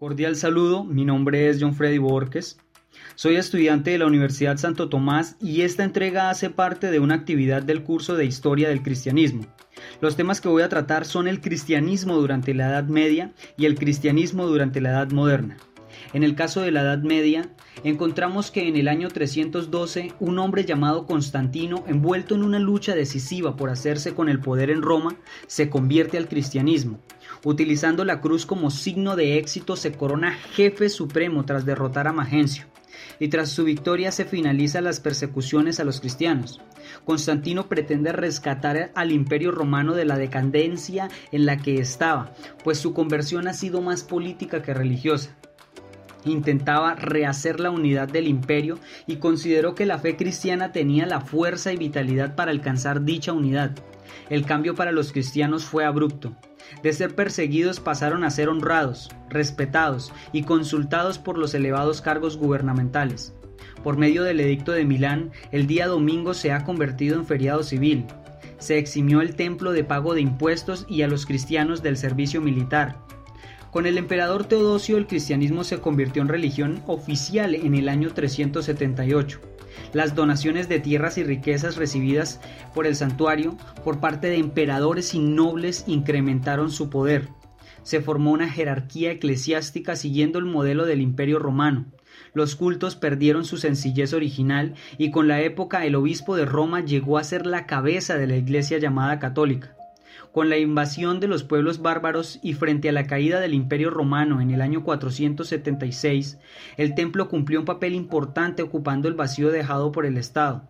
Cordial saludo, mi nombre es John Freddy Borges. Soy estudiante de la Universidad Santo Tomás y esta entrega hace parte de una actividad del curso de Historia del Cristianismo. Los temas que voy a tratar son el cristianismo durante la Edad Media y el cristianismo durante la Edad Moderna. En el caso de la Edad Media, encontramos que en el año 312 un hombre llamado Constantino, envuelto en una lucha decisiva por hacerse con el poder en Roma, se convierte al cristianismo. Utilizando la cruz como signo de éxito se corona jefe supremo tras derrotar a Magencio, y tras su victoria se finalizan las persecuciones a los cristianos. Constantino pretende rescatar al imperio romano de la decadencia en la que estaba, pues su conversión ha sido más política que religiosa intentaba rehacer la unidad del imperio y consideró que la fe cristiana tenía la fuerza y vitalidad para alcanzar dicha unidad. El cambio para los cristianos fue abrupto. De ser perseguidos pasaron a ser honrados, respetados y consultados por los elevados cargos gubernamentales. Por medio del edicto de Milán, el día domingo se ha convertido en feriado civil. Se eximió el templo de pago de impuestos y a los cristianos del servicio militar. Con el emperador Teodosio el cristianismo se convirtió en religión oficial en el año 378. Las donaciones de tierras y riquezas recibidas por el santuario por parte de emperadores y nobles incrementaron su poder. Se formó una jerarquía eclesiástica siguiendo el modelo del imperio romano. Los cultos perdieron su sencillez original y con la época el obispo de Roma llegó a ser la cabeza de la iglesia llamada católica. Con la invasión de los pueblos bárbaros y frente a la caída del Imperio romano en el año 476, el templo cumplió un papel importante ocupando el vacío dejado por el Estado,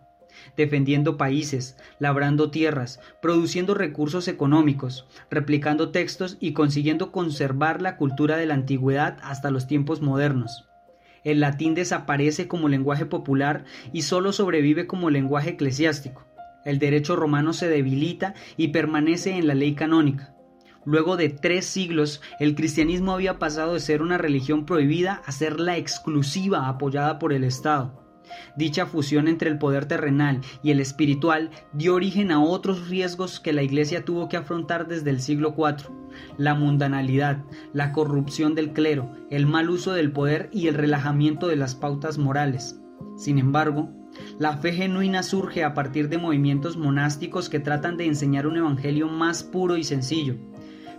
defendiendo países, labrando tierras, produciendo recursos económicos, replicando textos y consiguiendo conservar la cultura de la antigüedad hasta los tiempos modernos. El latín desaparece como lenguaje popular y solo sobrevive como lenguaje eclesiástico. El derecho romano se debilita y permanece en la ley canónica. Luego de tres siglos, el cristianismo había pasado de ser una religión prohibida a ser la exclusiva apoyada por el Estado. Dicha fusión entre el poder terrenal y el espiritual dio origen a otros riesgos que la Iglesia tuvo que afrontar desde el siglo IV, la mundanalidad, la corrupción del clero, el mal uso del poder y el relajamiento de las pautas morales. Sin embargo, la fe genuina surge a partir de movimientos monásticos que tratan de enseñar un evangelio más puro y sencillo.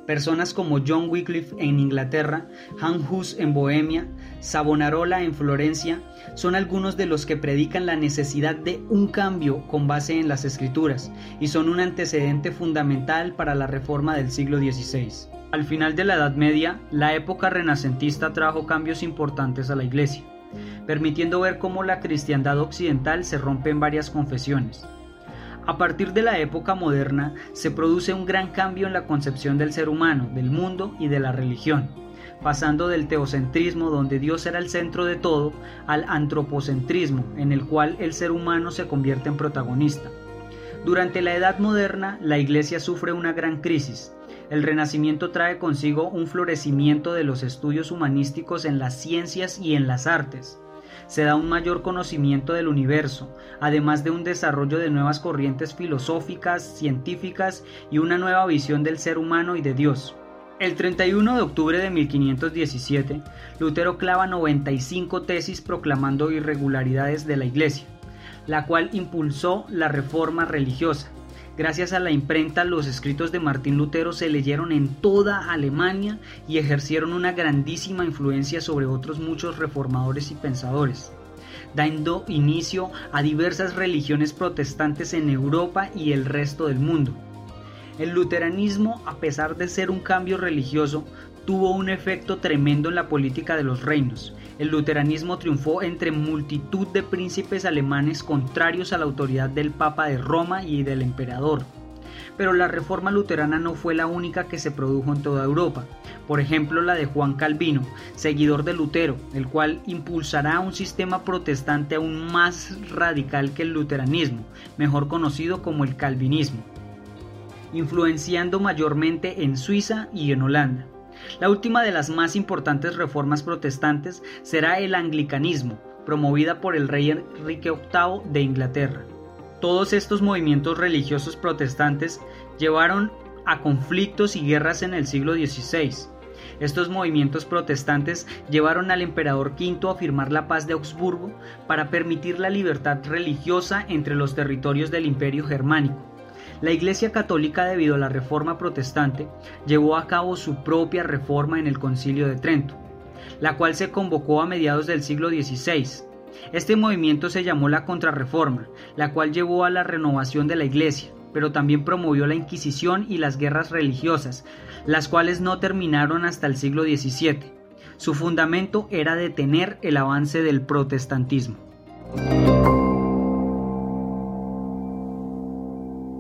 Personas como John Wycliffe en Inglaterra, Han Hus en Bohemia, Savonarola en Florencia, son algunos de los que predican la necesidad de un cambio con base en las escrituras y son un antecedente fundamental para la reforma del siglo XVI. Al final de la Edad Media, la época renacentista trajo cambios importantes a la Iglesia permitiendo ver cómo la cristiandad occidental se rompe en varias confesiones. A partir de la época moderna se produce un gran cambio en la concepción del ser humano, del mundo y de la religión, pasando del teocentrismo donde Dios era el centro de todo al antropocentrismo en el cual el ser humano se convierte en protagonista. Durante la Edad Moderna la Iglesia sufre una gran crisis. El Renacimiento trae consigo un florecimiento de los estudios humanísticos en las ciencias y en las artes se da un mayor conocimiento del universo, además de un desarrollo de nuevas corrientes filosóficas, científicas y una nueva visión del ser humano y de Dios. El 31 de octubre de 1517, Lutero clava 95 tesis proclamando irregularidades de la Iglesia, la cual impulsó la reforma religiosa, Gracias a la imprenta, los escritos de Martín Lutero se leyeron en toda Alemania y ejercieron una grandísima influencia sobre otros muchos reformadores y pensadores, dando inicio a diversas religiones protestantes en Europa y el resto del mundo. El luteranismo, a pesar de ser un cambio religioso, tuvo un efecto tremendo en la política de los reinos. El luteranismo triunfó entre multitud de príncipes alemanes contrarios a la autoridad del Papa de Roma y del emperador. Pero la reforma luterana no fue la única que se produjo en toda Europa. Por ejemplo, la de Juan Calvino, seguidor de Lutero, el cual impulsará un sistema protestante aún más radical que el luteranismo, mejor conocido como el calvinismo, influenciando mayormente en Suiza y en Holanda. La última de las más importantes reformas protestantes será el anglicanismo, promovida por el rey Enrique VIII de Inglaterra. Todos estos movimientos religiosos protestantes llevaron a conflictos y guerras en el siglo XVI. Estos movimientos protestantes llevaron al emperador V a firmar la paz de Augsburgo para permitir la libertad religiosa entre los territorios del imperio germánico. La Iglesia Católica, debido a la reforma protestante, llevó a cabo su propia reforma en el Concilio de Trento, la cual se convocó a mediados del siglo XVI. Este movimiento se llamó la Contrarreforma, la cual llevó a la renovación de la Iglesia, pero también promovió la Inquisición y las guerras religiosas, las cuales no terminaron hasta el siglo XVII. Su fundamento era detener el avance del protestantismo.